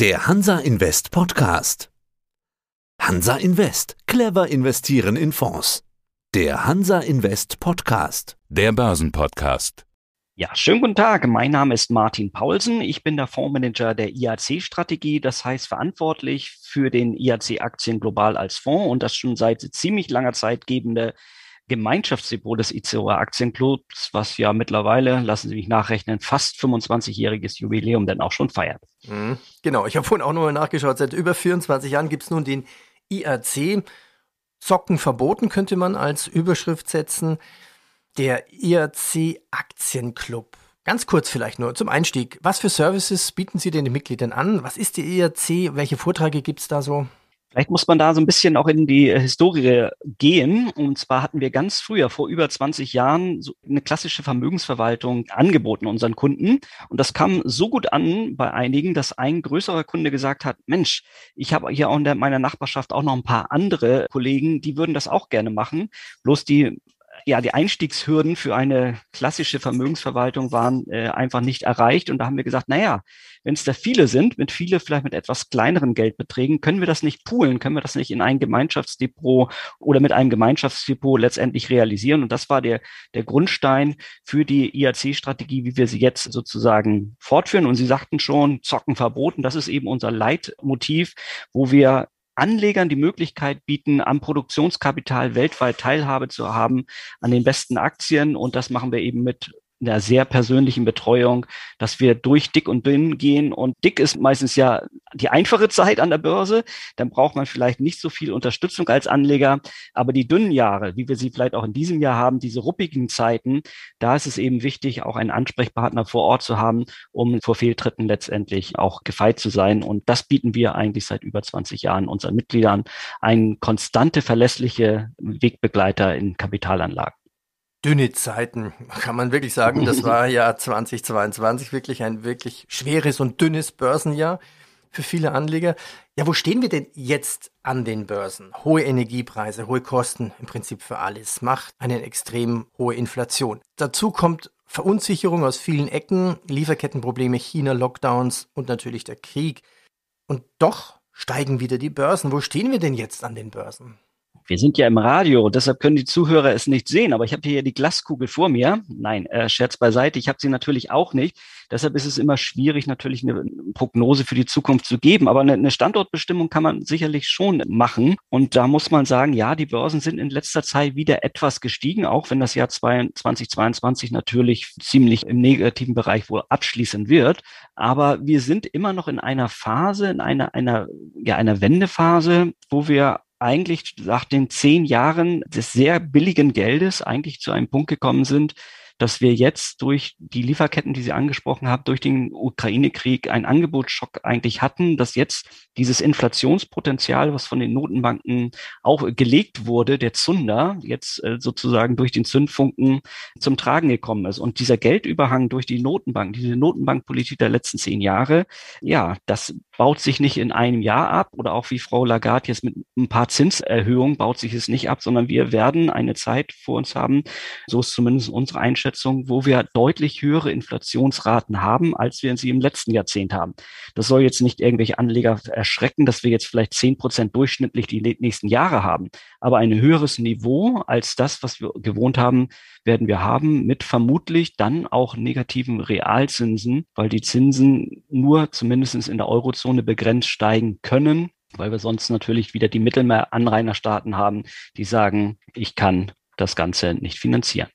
Der Hansa Invest Podcast. Hansa Invest. Clever investieren in Fonds. Der Hansa Invest Podcast. Der Börsenpodcast. Ja, schönen guten Tag. Mein Name ist Martin Paulsen. Ich bin der Fondsmanager der IAC-Strategie, das heißt verantwortlich für den IAC-Aktien global als Fonds und das schon seit ziemlich langer Zeit gebende Gemeinschaftsdepot des ICOA Aktienclubs, was ja mittlerweile, lassen Sie mich nachrechnen, fast 25-jähriges Jubiläum denn auch schon feiert. Mhm, genau, ich habe vorhin auch nochmal nachgeschaut. Seit über 24 Jahren gibt es nun den IAC. Zocken verboten könnte man als Überschrift setzen. Der IAC Aktienclub. Ganz kurz vielleicht nur zum Einstieg. Was für Services bieten Sie denn den Mitgliedern an? Was ist der IAC? Welche Vorträge gibt es da so? Vielleicht muss man da so ein bisschen auch in die äh, Historie gehen. Und zwar hatten wir ganz früher, vor über 20 Jahren, so eine klassische Vermögensverwaltung angeboten unseren Kunden. Und das kam so gut an bei einigen, dass ein größerer Kunde gesagt hat, Mensch, ich habe hier auch in meiner Nachbarschaft auch noch ein paar andere Kollegen, die würden das auch gerne machen. Bloß die ja, die Einstiegshürden für eine klassische Vermögensverwaltung waren äh, einfach nicht erreicht. Und da haben wir gesagt, naja, wenn es da viele sind, mit viele vielleicht mit etwas kleineren Geldbeträgen, können wir das nicht poolen, können wir das nicht in ein Gemeinschaftsdepot oder mit einem Gemeinschaftsdepot letztendlich realisieren. Und das war der, der Grundstein für die IAC-Strategie, wie wir sie jetzt sozusagen fortführen. Und Sie sagten schon, Zocken verboten, das ist eben unser Leitmotiv, wo wir Anlegern die Möglichkeit bieten, am Produktionskapital weltweit Teilhabe zu haben, an den besten Aktien. Und das machen wir eben mit einer sehr persönlichen Betreuung, dass wir durch dick und dünn gehen. Und dick ist meistens ja die einfache Zeit an der Börse. Dann braucht man vielleicht nicht so viel Unterstützung als Anleger. Aber die dünnen Jahre, wie wir sie vielleicht auch in diesem Jahr haben, diese ruppigen Zeiten, da ist es eben wichtig, auch einen Ansprechpartner vor Ort zu haben, um vor Fehltritten letztendlich auch gefeit zu sein. Und das bieten wir eigentlich seit über 20 Jahren unseren Mitgliedern, ein konstante, verlässliche Wegbegleiter in Kapitalanlagen dünne Zeiten, kann man wirklich sagen. Das war ja 2022 wirklich ein wirklich schweres und dünnes Börsenjahr für viele Anleger. Ja, wo stehen wir denn jetzt an den Börsen? Hohe Energiepreise, hohe Kosten im Prinzip für alles, macht eine extrem hohe Inflation. Dazu kommt Verunsicherung aus vielen Ecken, Lieferkettenprobleme, China, Lockdowns und natürlich der Krieg. Und doch steigen wieder die Börsen. Wo stehen wir denn jetzt an den Börsen? Wir sind ja im Radio, deshalb können die Zuhörer es nicht sehen, aber ich habe hier die Glaskugel vor mir. Nein, äh, Scherz beiseite, ich habe sie natürlich auch nicht. Deshalb ist es immer schwierig, natürlich eine Prognose für die Zukunft zu geben. Aber eine Standortbestimmung kann man sicherlich schon machen. Und da muss man sagen, ja, die Börsen sind in letzter Zeit wieder etwas gestiegen, auch wenn das Jahr 2022 natürlich ziemlich im negativen Bereich wohl abschließen wird. Aber wir sind immer noch in einer Phase, in einer, einer, ja, einer Wendephase, wo wir eigentlich nach den zehn Jahren des sehr billigen Geldes eigentlich zu einem Punkt gekommen sind, dass wir jetzt durch die Lieferketten, die Sie angesprochen haben, durch den Ukraine-Krieg einen Angebotsschock eigentlich hatten, dass jetzt dieses Inflationspotenzial, was von den Notenbanken auch gelegt wurde, der Zunder, jetzt äh, sozusagen durch den Zündfunken zum Tragen gekommen ist. Und dieser Geldüberhang durch die Notenbank, diese Notenbankpolitik der letzten zehn Jahre, ja, das baut sich nicht in einem Jahr ab oder auch wie Frau Lagarde jetzt mit ein paar Zinserhöhungen baut sich es nicht ab, sondern wir werden eine Zeit vor uns haben, so ist zumindest unsere Einschätzung, Einschätzung, wo wir deutlich höhere Inflationsraten haben, als wir sie im letzten Jahrzehnt haben. Das soll jetzt nicht irgendwelche Anleger erschrecken, dass wir jetzt vielleicht zehn Prozent durchschnittlich die nächsten Jahre haben. Aber ein höheres Niveau als das, was wir gewohnt haben, werden wir haben mit vermutlich dann auch negativen Realzinsen, weil die Zinsen nur zumindest in der Eurozone begrenzt steigen können weil wir sonst natürlich wieder die Mittelmeeranrainerstaaten haben, die sagen, ich kann das Ganze nicht finanzieren.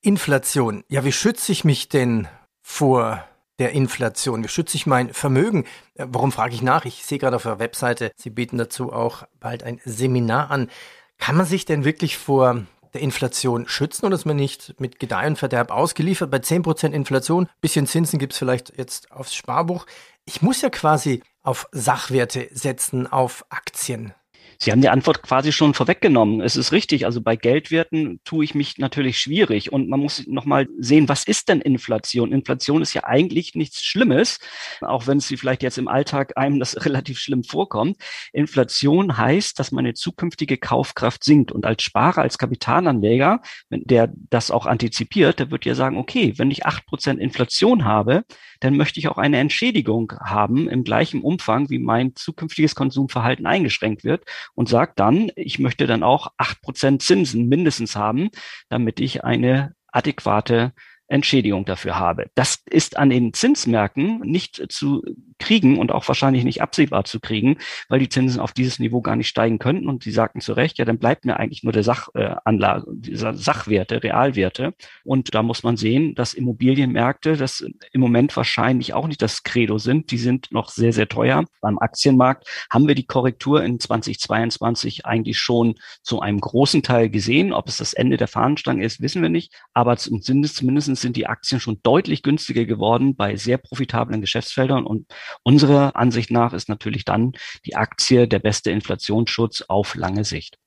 Inflation. Ja, wie schütze ich mich denn vor der Inflation? Wie schütze ich mein Vermögen? Äh, warum frage ich nach? Ich sehe gerade auf der Webseite, Sie bieten dazu auch bald ein Seminar an. Kann man sich denn wirklich vor der Inflation schützen oder ist man nicht mit Gedeih und Verderb ausgeliefert? Bei 10% Inflation, bisschen Zinsen gibt es vielleicht jetzt aufs Sparbuch. Ich muss ja quasi auf Sachwerte setzen, auf Aktien. Sie haben die Antwort quasi schon vorweggenommen. Es ist richtig. Also bei Geldwerten tue ich mich natürlich schwierig. Und man muss nochmal sehen, was ist denn Inflation? Inflation ist ja eigentlich nichts Schlimmes, auch wenn es vielleicht jetzt im Alltag einem das relativ schlimm vorkommt. Inflation heißt, dass meine zukünftige Kaufkraft sinkt. Und als Sparer, als Kapitalanleger, der das auch antizipiert, der wird ja sagen, okay, wenn ich acht Prozent Inflation habe, dann möchte ich auch eine Entschädigung haben im gleichen Umfang, wie mein zukünftiges Konsumverhalten eingeschränkt wird und sagt dann, ich möchte dann auch acht Prozent Zinsen mindestens haben, damit ich eine adäquate Entschädigung dafür habe. Das ist an den Zinsmärkten nicht zu kriegen und auch wahrscheinlich nicht absehbar zu kriegen, weil die Zinsen auf dieses Niveau gar nicht steigen könnten. Und sie sagten zu Recht, ja, dann bleibt mir eigentlich nur der Sachanlage, äh, dieser Sachwerte, Realwerte. Und da muss man sehen, dass Immobilienmärkte das im Moment wahrscheinlich auch nicht das Credo sind. Die sind noch sehr, sehr teuer. Beim Aktienmarkt haben wir die Korrektur in 2022 eigentlich schon zu einem großen Teil gesehen. Ob es das Ende der Fahnenstange ist, wissen wir nicht. Aber zumindest sind die Aktien schon deutlich günstiger geworden bei sehr profitablen Geschäftsfeldern und Unserer Ansicht nach ist natürlich dann die Aktie der beste Inflationsschutz auf lange Sicht.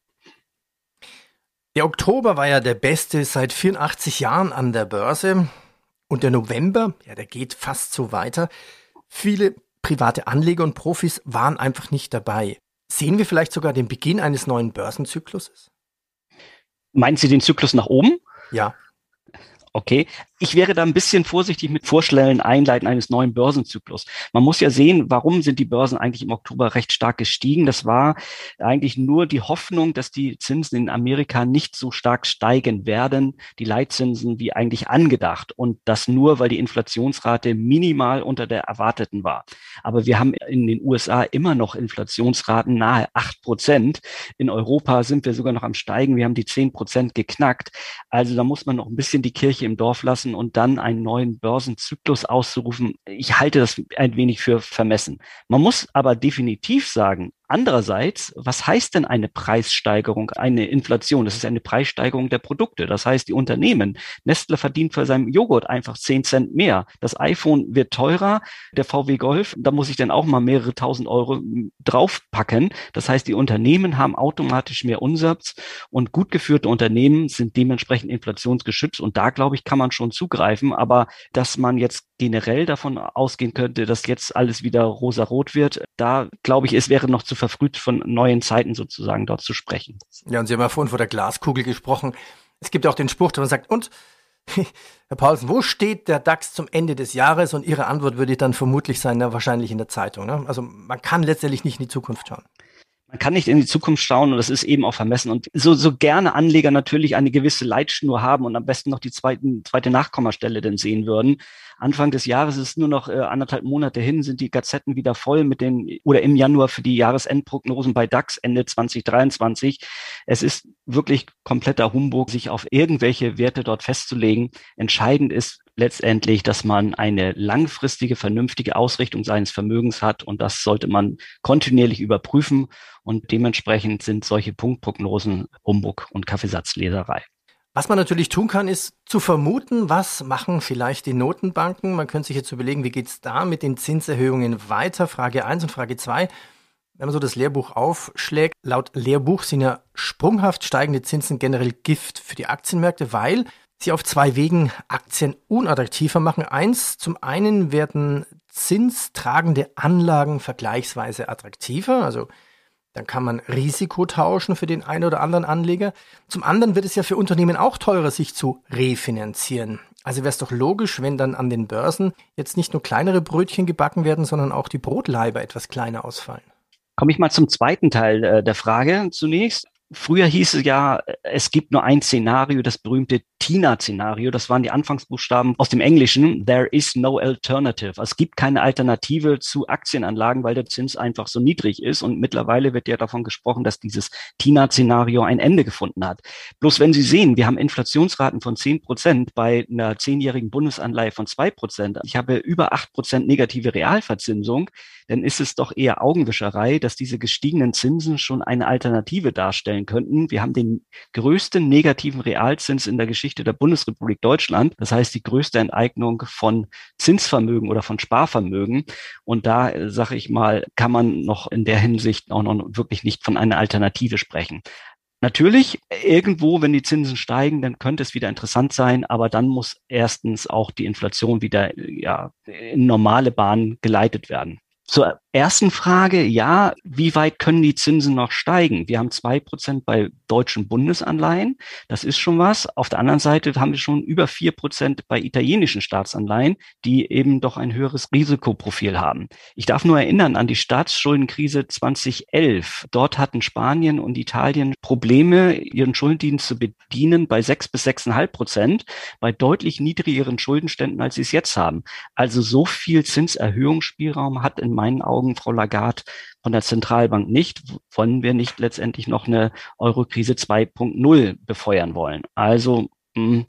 Der Oktober war ja der beste seit 84 Jahren an der Börse. Und der November, ja, der geht fast so weiter. Viele private Anleger und Profis waren einfach nicht dabei. Sehen wir vielleicht sogar den Beginn eines neuen Börsenzykluses? Meinen Sie den Zyklus nach oben? Ja. Okay, ich wäre da ein bisschen vorsichtig mit Vorschlägen Einleiten eines neuen Börsenzyklus. Man muss ja sehen, warum sind die Börsen eigentlich im Oktober recht stark gestiegen. Das war eigentlich nur die Hoffnung, dass die Zinsen in Amerika nicht so stark steigen werden, die Leitzinsen wie eigentlich angedacht. Und das nur, weil die Inflationsrate minimal unter der erwarteten war. Aber wir haben in den USA immer noch Inflationsraten nahe acht Prozent. In Europa sind wir sogar noch am Steigen. Wir haben die zehn Prozent geknackt. Also da muss man noch ein bisschen die Kirche im Dorf lassen und dann einen neuen Börsenzyklus auszurufen. Ich halte das ein wenig für vermessen. Man muss aber definitiv sagen, Andererseits, was heißt denn eine Preissteigerung, eine Inflation? Das ist eine Preissteigerung der Produkte. Das heißt, die Unternehmen, Nestle verdient für seinen Joghurt einfach zehn Cent mehr. Das iPhone wird teurer, der VW Golf, da muss ich dann auch mal mehrere tausend Euro draufpacken. Das heißt, die Unternehmen haben automatisch mehr Umsatz und gut geführte Unternehmen sind dementsprechend inflationsgeschützt. Und da, glaube ich, kann man schon zugreifen. Aber dass man jetzt generell davon ausgehen könnte, dass jetzt alles wieder rosa-rot wird, da glaube ich, es wäre noch zu verfrüht von neuen Zeiten sozusagen dort zu sprechen. Ja, und Sie haben ja vorhin vor der Glaskugel gesprochen. Es gibt auch den Spruch, der man sagt, und Herr Paulsen, wo steht der DAX zum Ende des Jahres? Und Ihre Antwort würde dann vermutlich sein, na, wahrscheinlich in der Zeitung. Ne? Also man kann letztendlich nicht in die Zukunft schauen. Man kann nicht in die Zukunft schauen und das ist eben auch vermessen. Und so, so gerne Anleger natürlich eine gewisse Leitschnur haben und am besten noch die zweiten, zweite Nachkommastelle denn sehen würden. Anfang des Jahres ist nur noch äh, anderthalb Monate hin, sind die Gazetten wieder voll mit den oder im Januar für die Jahresendprognosen bei DAX Ende 2023. Es ist wirklich kompletter Humbug, sich auf irgendwelche Werte dort festzulegen. Entscheidend ist letztendlich, dass man eine langfristige, vernünftige Ausrichtung seines Vermögens hat und das sollte man kontinuierlich überprüfen und dementsprechend sind solche Punktprognosen Humbug und Kaffeesatzleserei. Was man natürlich tun kann, ist zu vermuten, was machen vielleicht die Notenbanken. Man könnte sich jetzt überlegen, wie geht's da mit den Zinserhöhungen weiter? Frage eins und Frage zwei. Wenn man so das Lehrbuch aufschlägt, laut Lehrbuch sind ja sprunghaft steigende Zinsen generell Gift für die Aktienmärkte, weil sie auf zwei Wegen Aktien unattraktiver machen. Eins, zum einen werden zinstragende Anlagen vergleichsweise attraktiver, also dann kann man Risiko tauschen für den einen oder anderen Anleger. Zum anderen wird es ja für Unternehmen auch teurer, sich zu refinanzieren. Also wäre es doch logisch, wenn dann an den Börsen jetzt nicht nur kleinere Brötchen gebacken werden, sondern auch die Brotleiber etwas kleiner ausfallen. Komme ich mal zum zweiten Teil äh, der Frage zunächst. Früher hieß es ja, es gibt nur ein Szenario, das berühmte TINA-Szenario. Das waren die Anfangsbuchstaben aus dem Englischen. There is no alternative. Es gibt keine Alternative zu Aktienanlagen, weil der Zins einfach so niedrig ist. Und mittlerweile wird ja davon gesprochen, dass dieses TINA-Szenario ein Ende gefunden hat. Bloß wenn Sie sehen, wir haben Inflationsraten von zehn Prozent bei einer zehnjährigen Bundesanleihe von zwei Prozent. Ich habe über acht Prozent negative Realverzinsung dann ist es doch eher Augenwischerei, dass diese gestiegenen Zinsen schon eine Alternative darstellen könnten. Wir haben den größten negativen Realzins in der Geschichte der Bundesrepublik Deutschland. Das heißt, die größte Enteignung von Zinsvermögen oder von Sparvermögen. Und da, äh, sage ich mal, kann man noch in der Hinsicht auch noch wirklich nicht von einer Alternative sprechen. Natürlich, irgendwo, wenn die Zinsen steigen, dann könnte es wieder interessant sein, aber dann muss erstens auch die Inflation wieder ja, in normale Bahnen geleitet werden. Zur ersten Frage, ja, wie weit können die Zinsen noch steigen? Wir haben zwei Prozent bei deutschen Bundesanleihen. Das ist schon was. Auf der anderen Seite haben wir schon über vier Prozent bei italienischen Staatsanleihen, die eben doch ein höheres Risikoprofil haben. Ich darf nur erinnern an die Staatsschuldenkrise 2011. Dort hatten Spanien und Italien Probleme, ihren Schuldendienst zu bedienen bei sechs bis sechseinhalb Prozent, bei deutlich niedrigeren Schuldenständen, als sie es jetzt haben. Also so viel Zinserhöhungsspielraum hat in meinen Augen Augen, Frau Lagarde, von der Zentralbank nicht, wollen wir nicht letztendlich noch eine Eurokrise 2.0 befeuern wollen. Also mh, hm,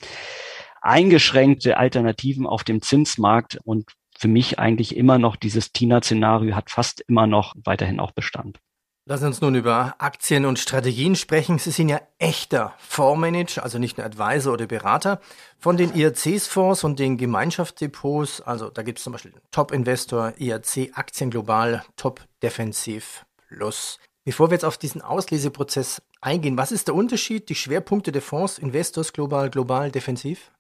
eingeschränkte Alternativen auf dem Zinsmarkt und für mich eigentlich immer noch dieses TINA-Szenario hat fast immer noch weiterhin auch Bestand. Lassen Sie uns nun über Aktien und Strategien sprechen. Sie sind ja echter Fondsmanager, also nicht nur Advisor oder Berater. Von den IRCs-Fonds und den Gemeinschaftsdepots, also da gibt es zum Beispiel Top Investor, IRC Aktien Global, Top Defensiv Plus. Bevor wir jetzt auf diesen Ausleseprozess eingehen, was ist der Unterschied, die Schwerpunkte der Fonds, Investors Global, Global, Defensiv?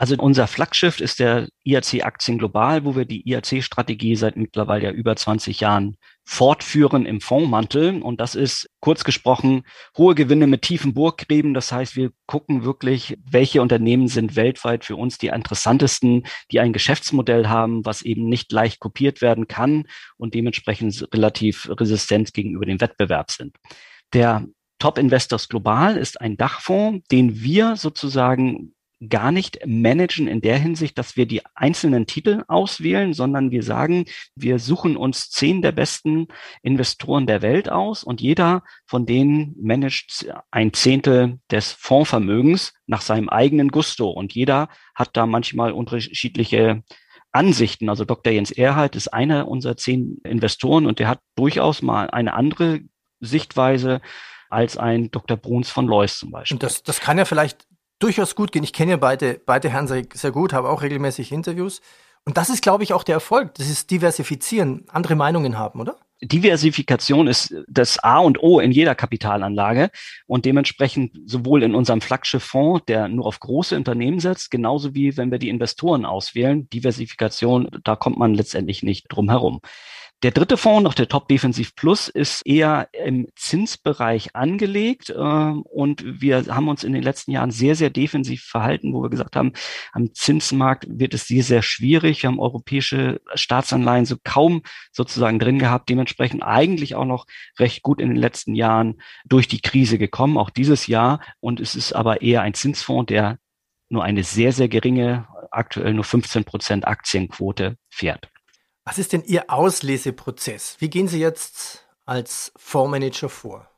Also unser Flaggschiff ist der IAC Aktien Global, wo wir die IAC-Strategie seit mittlerweile ja über 20 Jahren fortführen im Fondsmantel. Und das ist kurz gesprochen hohe Gewinne mit tiefen Burggräben. Das heißt, wir gucken wirklich, welche Unternehmen sind weltweit für uns die interessantesten, die ein Geschäftsmodell haben, was eben nicht leicht kopiert werden kann und dementsprechend relativ resistent gegenüber dem Wettbewerb sind. Der Top Investors Global ist ein Dachfonds, den wir sozusagen gar nicht managen in der Hinsicht, dass wir die einzelnen Titel auswählen, sondern wir sagen, wir suchen uns zehn der besten Investoren der Welt aus und jeder von denen managt ein Zehntel des Fondsvermögens nach seinem eigenen Gusto und jeder hat da manchmal unterschiedliche Ansichten. Also Dr. Jens Erhard ist einer unserer zehn Investoren und der hat durchaus mal eine andere Sichtweise als ein Dr. Bruns von Lois zum Beispiel. Und das, das kann ja vielleicht durchaus gut gehen. Ich kenne ja beide, beide Herren sehr, sehr gut, habe auch regelmäßig Interviews. Und das ist, glaube ich, auch der Erfolg. Das ist diversifizieren, andere Meinungen haben, oder? Diversifikation ist das A und O in jeder Kapitalanlage und dementsprechend sowohl in unserem Flaggschiff-Fonds, der nur auf große Unternehmen setzt, genauso wie wenn wir die Investoren auswählen. Diversifikation, da kommt man letztendlich nicht drum herum. Der dritte Fonds, noch der Top Defensiv Plus, ist eher im Zinsbereich angelegt äh, und wir haben uns in den letzten Jahren sehr, sehr defensiv verhalten, wo wir gesagt haben, am Zinsmarkt wird es sehr, sehr schwierig. Wir haben europäische Staatsanleihen so kaum sozusagen drin gehabt, dementsprechend eigentlich auch noch recht gut in den letzten Jahren durch die Krise gekommen, auch dieses Jahr. Und es ist aber eher ein Zinsfonds, der nur eine sehr, sehr geringe, aktuell nur 15 Prozent Aktienquote fährt. Was ist denn Ihr Ausleseprozess? Wie gehen Sie jetzt als Fondsmanager vor?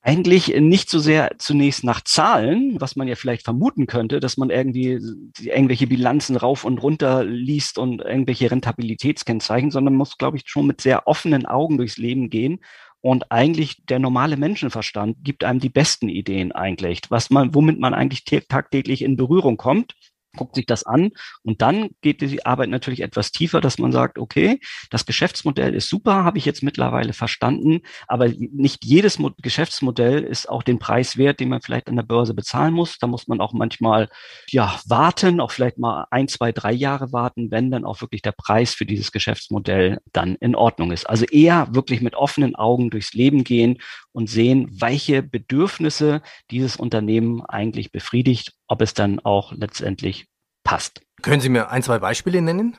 Eigentlich nicht so sehr zunächst nach Zahlen, was man ja vielleicht vermuten könnte, dass man irgendwie irgendwelche Bilanzen rauf und runter liest und irgendwelche Rentabilitätskennzeichen, sondern muss, glaube ich, schon mit sehr offenen Augen durchs Leben gehen. Und eigentlich der normale Menschenverstand gibt einem die besten Ideen eigentlich, was man, womit man eigentlich tagtäglich in Berührung kommt guckt sich das an und dann geht die Arbeit natürlich etwas tiefer, dass man sagt, okay, das Geschäftsmodell ist super, habe ich jetzt mittlerweile verstanden, aber nicht jedes Mo Geschäftsmodell ist auch den Preis wert, den man vielleicht an der Börse bezahlen muss. Da muss man auch manchmal ja warten, auch vielleicht mal ein, zwei, drei Jahre warten, wenn dann auch wirklich der Preis für dieses Geschäftsmodell dann in Ordnung ist. Also eher wirklich mit offenen Augen durchs Leben gehen und sehen, welche Bedürfnisse dieses Unternehmen eigentlich befriedigt, ob es dann auch letztendlich passt. Können Sie mir ein, zwei Beispiele nennen?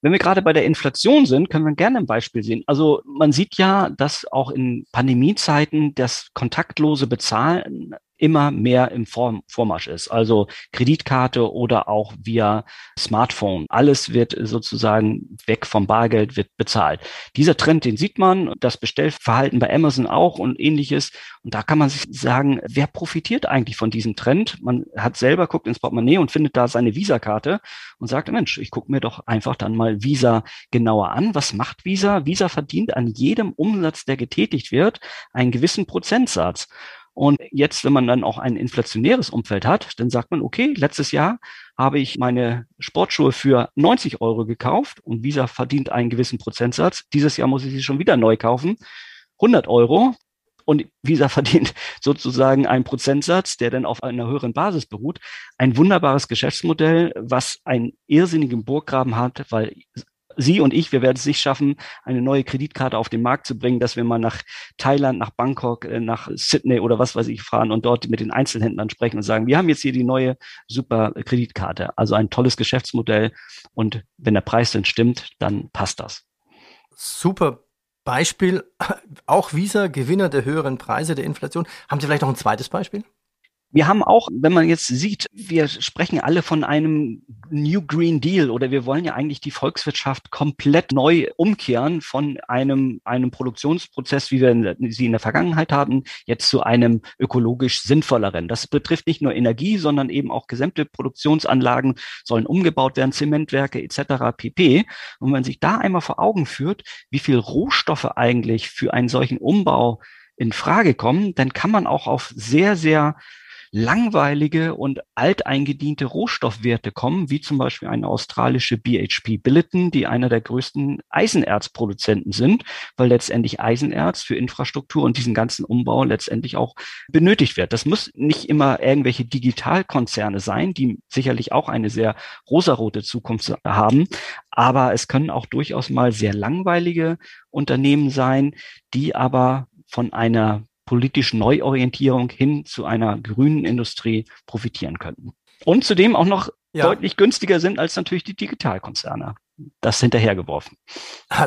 Wenn wir gerade bei der Inflation sind, können wir gerne ein Beispiel sehen. Also man sieht ja, dass auch in Pandemiezeiten das kontaktlose Bezahlen immer mehr im Vorm Vormarsch ist. Also Kreditkarte oder auch via Smartphone. Alles wird sozusagen weg vom Bargeld, wird bezahlt. Dieser Trend, den sieht man, das Bestellverhalten bei Amazon auch und ähnliches. Und da kann man sich sagen, wer profitiert eigentlich von diesem Trend? Man hat selber guckt ins Portemonnaie und findet da seine Visa-Karte und sagt, Mensch, ich gucke mir doch einfach dann mal Visa genauer an. Was macht Visa? Visa verdient an jedem Umsatz, der getätigt wird, einen gewissen Prozentsatz. Und jetzt, wenn man dann auch ein inflationäres Umfeld hat, dann sagt man, okay, letztes Jahr habe ich meine Sportschuhe für 90 Euro gekauft und Visa verdient einen gewissen Prozentsatz. Dieses Jahr muss ich sie schon wieder neu kaufen. 100 Euro. Und Visa verdient sozusagen einen Prozentsatz, der dann auf einer höheren Basis beruht. Ein wunderbares Geschäftsmodell, was einen irrsinnigen Burggraben hat, weil Sie und ich, wir werden es nicht schaffen, eine neue Kreditkarte auf den Markt zu bringen, dass wir mal nach Thailand, nach Bangkok, äh, nach Sydney oder was weiß ich fahren und dort mit den Einzelhändlern sprechen und sagen, wir haben jetzt hier die neue super Kreditkarte. Also ein tolles Geschäftsmodell. Und wenn der Preis dann stimmt, dann passt das. Super Beispiel. Auch Visa, Gewinner der höheren Preise der Inflation. Haben Sie vielleicht noch ein zweites Beispiel? Wir haben auch, wenn man jetzt sieht, wir sprechen alle von einem New Green Deal oder wir wollen ja eigentlich die Volkswirtschaft komplett neu umkehren von einem, einem Produktionsprozess, wie wir sie in der Vergangenheit hatten, jetzt zu einem ökologisch sinnvolleren. Das betrifft nicht nur Energie, sondern eben auch gesamte Produktionsanlagen sollen umgebaut werden, Zementwerke etc. pp. Und wenn man sich da einmal vor Augen führt, wie viel Rohstoffe eigentlich für einen solchen Umbau in Frage kommen, dann kann man auch auf sehr, sehr langweilige und alteingediente Rohstoffwerte kommen, wie zum Beispiel eine australische BHP Billiton, die einer der größten Eisenerzproduzenten sind, weil letztendlich Eisenerz für Infrastruktur und diesen ganzen Umbau letztendlich auch benötigt wird. Das muss nicht immer irgendwelche Digitalkonzerne sein, die sicherlich auch eine sehr rosarote Zukunft haben, aber es können auch durchaus mal sehr langweilige Unternehmen sein, die aber von einer politischen Neuorientierung hin zu einer grünen Industrie profitieren könnten. Und zudem auch noch ja. deutlich günstiger sind als natürlich die Digitalkonzerne. Das hinterhergeworfen.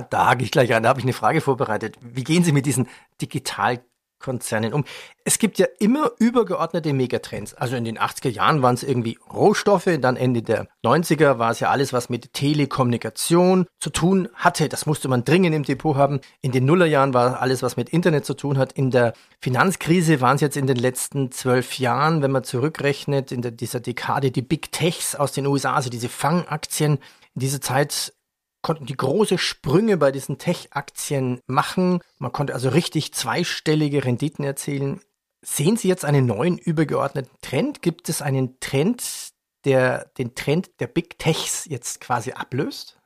Da hake ich gleich an, da habe ich eine Frage vorbereitet. Wie gehen Sie mit diesen Digital Konzernen um. Es gibt ja immer übergeordnete Megatrends. Also in den 80er Jahren waren es irgendwie Rohstoffe, dann Ende der 90er war es ja alles, was mit Telekommunikation zu tun hatte. Das musste man dringend im Depot haben. In den Nullerjahren war alles, was mit Internet zu tun hat. In der Finanzkrise waren es jetzt in den letzten zwölf Jahren, wenn man zurückrechnet, in der, dieser Dekade die Big Techs aus den USA, also diese Fangaktien. In dieser Zeit konnten die große Sprünge bei diesen Tech-Aktien machen. Man konnte also richtig zweistellige Renditen erzielen. Sehen Sie jetzt einen neuen übergeordneten Trend? Gibt es einen Trend, der den Trend der Big Techs jetzt quasi ablöst?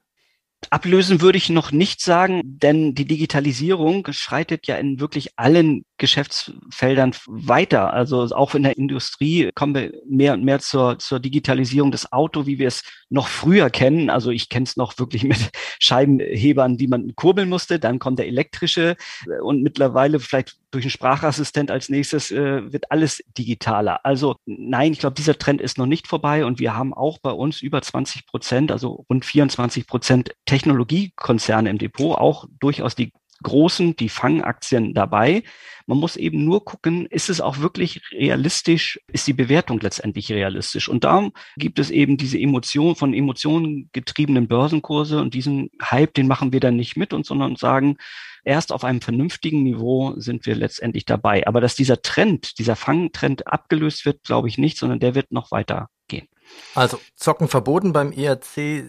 Ablösen würde ich noch nicht sagen, denn die Digitalisierung schreitet ja in wirklich allen Geschäftsfeldern weiter. Also auch in der Industrie kommen wir mehr und mehr zur, zur Digitalisierung des Auto, wie wir es noch früher kennen. Also ich kenne es noch wirklich mit Scheibenhebern, die man kurbeln musste. Dann kommt der elektrische und mittlerweile vielleicht durch einen Sprachassistent als nächstes äh, wird alles digitaler. Also nein, ich glaube, dieser Trend ist noch nicht vorbei und wir haben auch bei uns über 20 Prozent, also rund 24 Prozent Technologiekonzerne im Depot, auch durchaus die großen, die Fangaktien dabei. Man muss eben nur gucken, ist es auch wirklich realistisch, ist die Bewertung letztendlich realistisch? Und darum gibt es eben diese Emotion von Emotionen getriebenen Börsenkurse und diesen Hype, den machen wir dann nicht mit uns, sondern sagen, erst auf einem vernünftigen Niveau sind wir letztendlich dabei. Aber dass dieser Trend, dieser Fangtrend abgelöst wird, glaube ich nicht, sondern der wird noch weiter gehen. Also Zocken verboten beim ERC.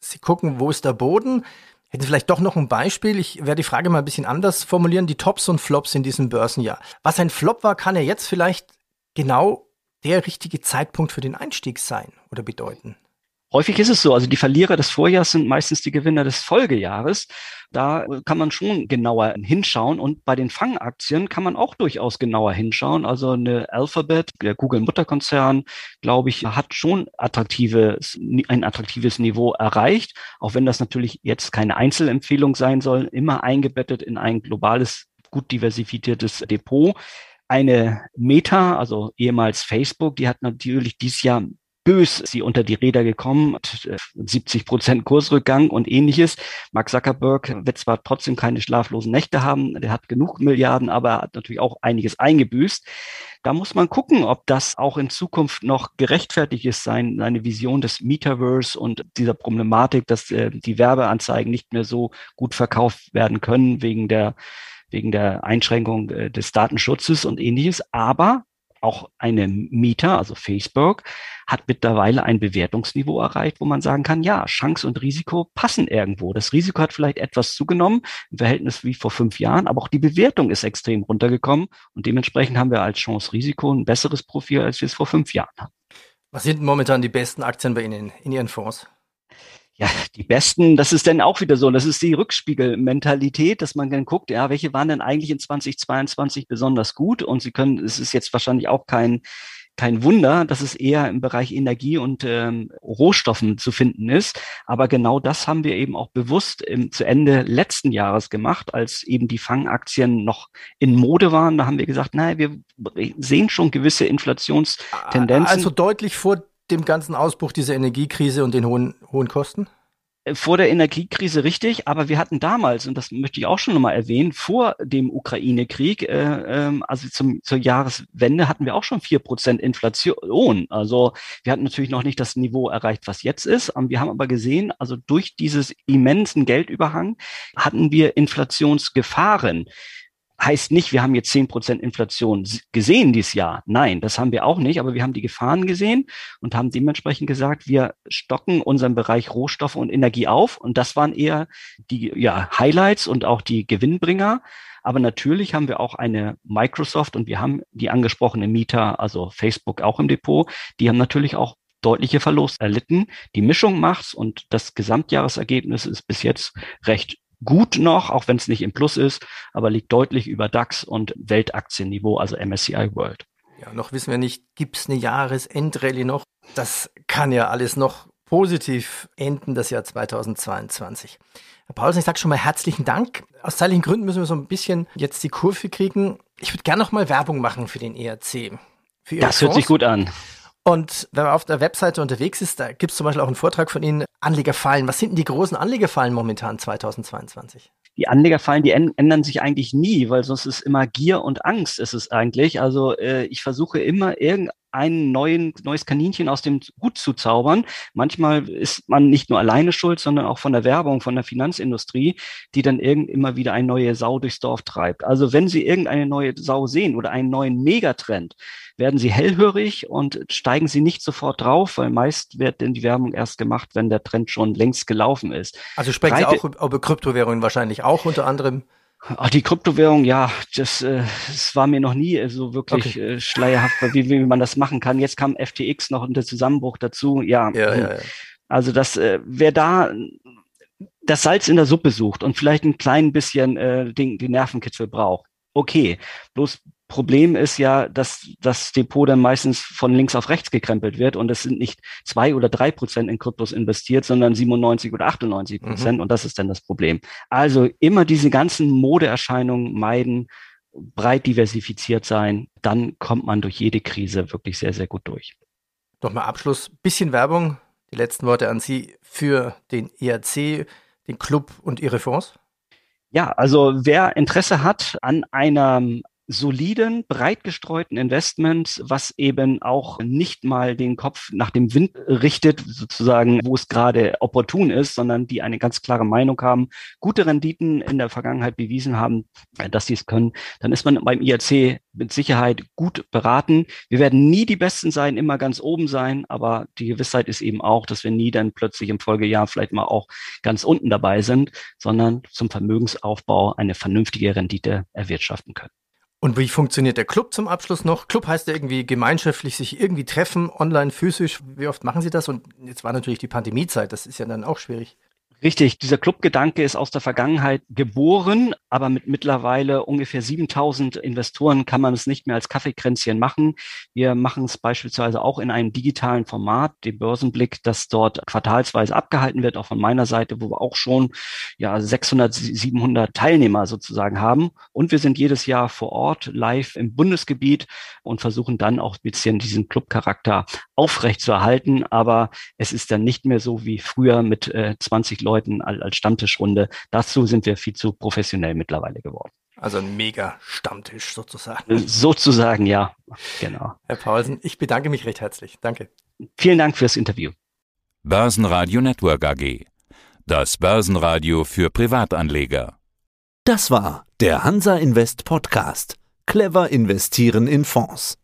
Sie gucken, wo ist der Boden? Hätten Sie vielleicht doch noch ein Beispiel? Ich werde die Frage mal ein bisschen anders formulieren. Die Tops und Flops in diesem Börsenjahr. Was ein Flop war, kann ja jetzt vielleicht genau der richtige Zeitpunkt für den Einstieg sein oder bedeuten. Häufig ist es so, also die Verlierer des Vorjahres sind meistens die Gewinner des Folgejahres. Da kann man schon genauer hinschauen und bei den Fangaktien kann man auch durchaus genauer hinschauen. Also eine Alphabet, der Google-Mutterkonzern, glaube ich, hat schon attraktives, ein attraktives Niveau erreicht, auch wenn das natürlich jetzt keine Einzelempfehlung sein soll, immer eingebettet in ein globales, gut diversifiziertes Depot. Eine Meta, also ehemals Facebook, die hat natürlich dieses Jahr bös sie unter die Räder gekommen, 70 Prozent Kursrückgang und ähnliches. Mark Zuckerberg wird zwar trotzdem keine schlaflosen Nächte haben, der hat genug Milliarden, aber er hat natürlich auch einiges eingebüßt. Da muss man gucken, ob das auch in Zukunft noch gerechtfertigt ist, sein, seine Vision des Metaverse und dieser Problematik, dass äh, die Werbeanzeigen nicht mehr so gut verkauft werden können wegen der wegen der Einschränkung äh, des Datenschutzes und ähnliches. Aber auch eine Mieter, also Facebook, hat mittlerweile ein Bewertungsniveau erreicht, wo man sagen kann, ja, Chance und Risiko passen irgendwo. Das Risiko hat vielleicht etwas zugenommen im Verhältnis wie vor fünf Jahren, aber auch die Bewertung ist extrem runtergekommen und dementsprechend haben wir als Chance-Risiko ein besseres Profil, als wir es vor fünf Jahren hatten. Was sind momentan die besten Aktien bei Ihnen in Ihren Fonds? Ja, die besten, das ist dann auch wieder so, das ist die Rückspiegelmentalität, dass man dann guckt, ja, welche waren denn eigentlich in 2022 besonders gut? Und Sie können, es ist jetzt wahrscheinlich auch kein, kein Wunder, dass es eher im Bereich Energie und ähm, Rohstoffen zu finden ist. Aber genau das haben wir eben auch bewusst im, zu Ende letzten Jahres gemacht, als eben die Fangaktien noch in Mode waren. Da haben wir gesagt, naja, wir sehen schon gewisse Inflationstendenzen. Also deutlich vor dem ganzen Ausbruch dieser Energiekrise und den hohen, hohen Kosten? Vor der Energiekrise richtig, aber wir hatten damals, und das möchte ich auch schon nochmal erwähnen, vor dem Ukraine-Krieg, äh, äh, also zum, zur Jahreswende hatten wir auch schon vier Prozent Inflation. Also wir hatten natürlich noch nicht das Niveau erreicht, was jetzt ist. Wir haben aber gesehen, also durch dieses immensen Geldüberhang hatten wir Inflationsgefahren heißt nicht, wir haben jetzt zehn Prozent Inflation gesehen dieses Jahr. Nein, das haben wir auch nicht, aber wir haben die Gefahren gesehen und haben dementsprechend gesagt, wir stocken unseren Bereich Rohstoffe und Energie auf. Und das waren eher die ja, Highlights und auch die Gewinnbringer. Aber natürlich haben wir auch eine Microsoft und wir haben die angesprochene Mieter, also Facebook auch im Depot, die haben natürlich auch deutliche Verlust erlitten. Die Mischung macht's und das Gesamtjahresergebnis ist bis jetzt recht gut noch, auch wenn es nicht im Plus ist, aber liegt deutlich über DAX und Weltaktienniveau, also MSCI World. Ja, noch wissen wir nicht, gibt es eine Jahresendrallye noch? Das kann ja alles noch positiv enden, das Jahr 2022. Herr Paulsen, ich sage schon mal herzlichen Dank. Aus zeitlichen Gründen müssen wir so ein bisschen jetzt die Kurve kriegen. Ich würde gerne noch mal Werbung machen für den ERC. Für das Fonds. hört sich gut an. Und wenn man auf der Webseite unterwegs ist, da gibt es zum Beispiel auch einen Vortrag von Ihnen, Anlegerfallen. Was sind denn die großen Anlegerfallen momentan 2022? Die Anlegerfallen, die ändern sich eigentlich nie, weil sonst ist immer Gier und Angst ist es eigentlich. Also äh, ich versuche immer irgendein neuen, neues Kaninchen aus dem Hut zu zaubern. Manchmal ist man nicht nur alleine schuld, sondern auch von der Werbung, von der Finanzindustrie, die dann irgend immer wieder eine neue Sau durchs Dorf treibt. Also wenn Sie irgendeine neue Sau sehen oder einen neuen Megatrend, werden sie hellhörig und steigen sie nicht sofort drauf, weil meist wird denn die Werbung erst gemacht, wenn der Trend schon längst gelaufen ist. Also sprechen Sie auch über Kryptowährungen wahrscheinlich auch unter anderem? Ach, die Kryptowährung, ja, das, äh, das war mir noch nie so wirklich okay. äh, schleierhaft, wie, wie man das machen kann. Jetzt kam FTX noch unter Zusammenbruch dazu. Ja, ja, ja, ja. also das, äh, wer da das Salz in der Suppe sucht und vielleicht ein klein bisschen äh, den, die Nervenkitzel braucht, okay. Bloß Problem ist ja, dass das Depot dann meistens von links auf rechts gekrempelt wird und es sind nicht zwei oder drei Prozent in Kryptos investiert, sondern 97 oder 98 Prozent mhm. und das ist dann das Problem. Also immer diese ganzen Modeerscheinungen meiden, breit diversifiziert sein, dann kommt man durch jede Krise wirklich sehr, sehr gut durch. Nochmal Abschluss, bisschen Werbung, die letzten Worte an Sie für den ERC, den Club und Ihre Fonds. Ja, also wer Interesse hat an einem soliden, breit gestreuten Investments, was eben auch nicht mal den Kopf nach dem Wind richtet, sozusagen, wo es gerade opportun ist, sondern die eine ganz klare Meinung haben, gute Renditen in der Vergangenheit bewiesen haben, dass sie es können, dann ist man beim IRC mit Sicherheit gut beraten. Wir werden nie die Besten sein, immer ganz oben sein, aber die Gewissheit ist eben auch, dass wir nie dann plötzlich im Folgejahr vielleicht mal auch ganz unten dabei sind, sondern zum Vermögensaufbau eine vernünftige Rendite erwirtschaften können. Und wie funktioniert der Club zum Abschluss noch? Club heißt ja irgendwie gemeinschaftlich sich irgendwie treffen, online, physisch. Wie oft machen Sie das? Und jetzt war natürlich die Pandemiezeit, das ist ja dann auch schwierig. Richtig, dieser Clubgedanke ist aus der Vergangenheit geboren, aber mit mittlerweile ungefähr 7000 Investoren kann man es nicht mehr als Kaffeekränzchen machen. Wir machen es beispielsweise auch in einem digitalen Format, dem Börsenblick, das dort quartalsweise abgehalten wird, auch von meiner Seite, wo wir auch schon ja 600, 700 Teilnehmer sozusagen haben. Und wir sind jedes Jahr vor Ort live im Bundesgebiet und versuchen dann auch ein bisschen diesen Clubcharakter aufrechtzuerhalten. Aber es ist dann nicht mehr so wie früher mit äh, 20 Leuten Leuten als Stammtischrunde. Dazu sind wir viel zu professionell mittlerweile geworden. Also ein mega Stammtisch sozusagen. Äh, sozusagen, ja. Genau. Herr Paulsen, ich bedanke mich recht herzlich. Danke. Vielen Dank fürs Interview. Börsenradio Network AG. Das Börsenradio für Privatanleger. Das war der Hansa Invest Podcast. Clever investieren in Fonds.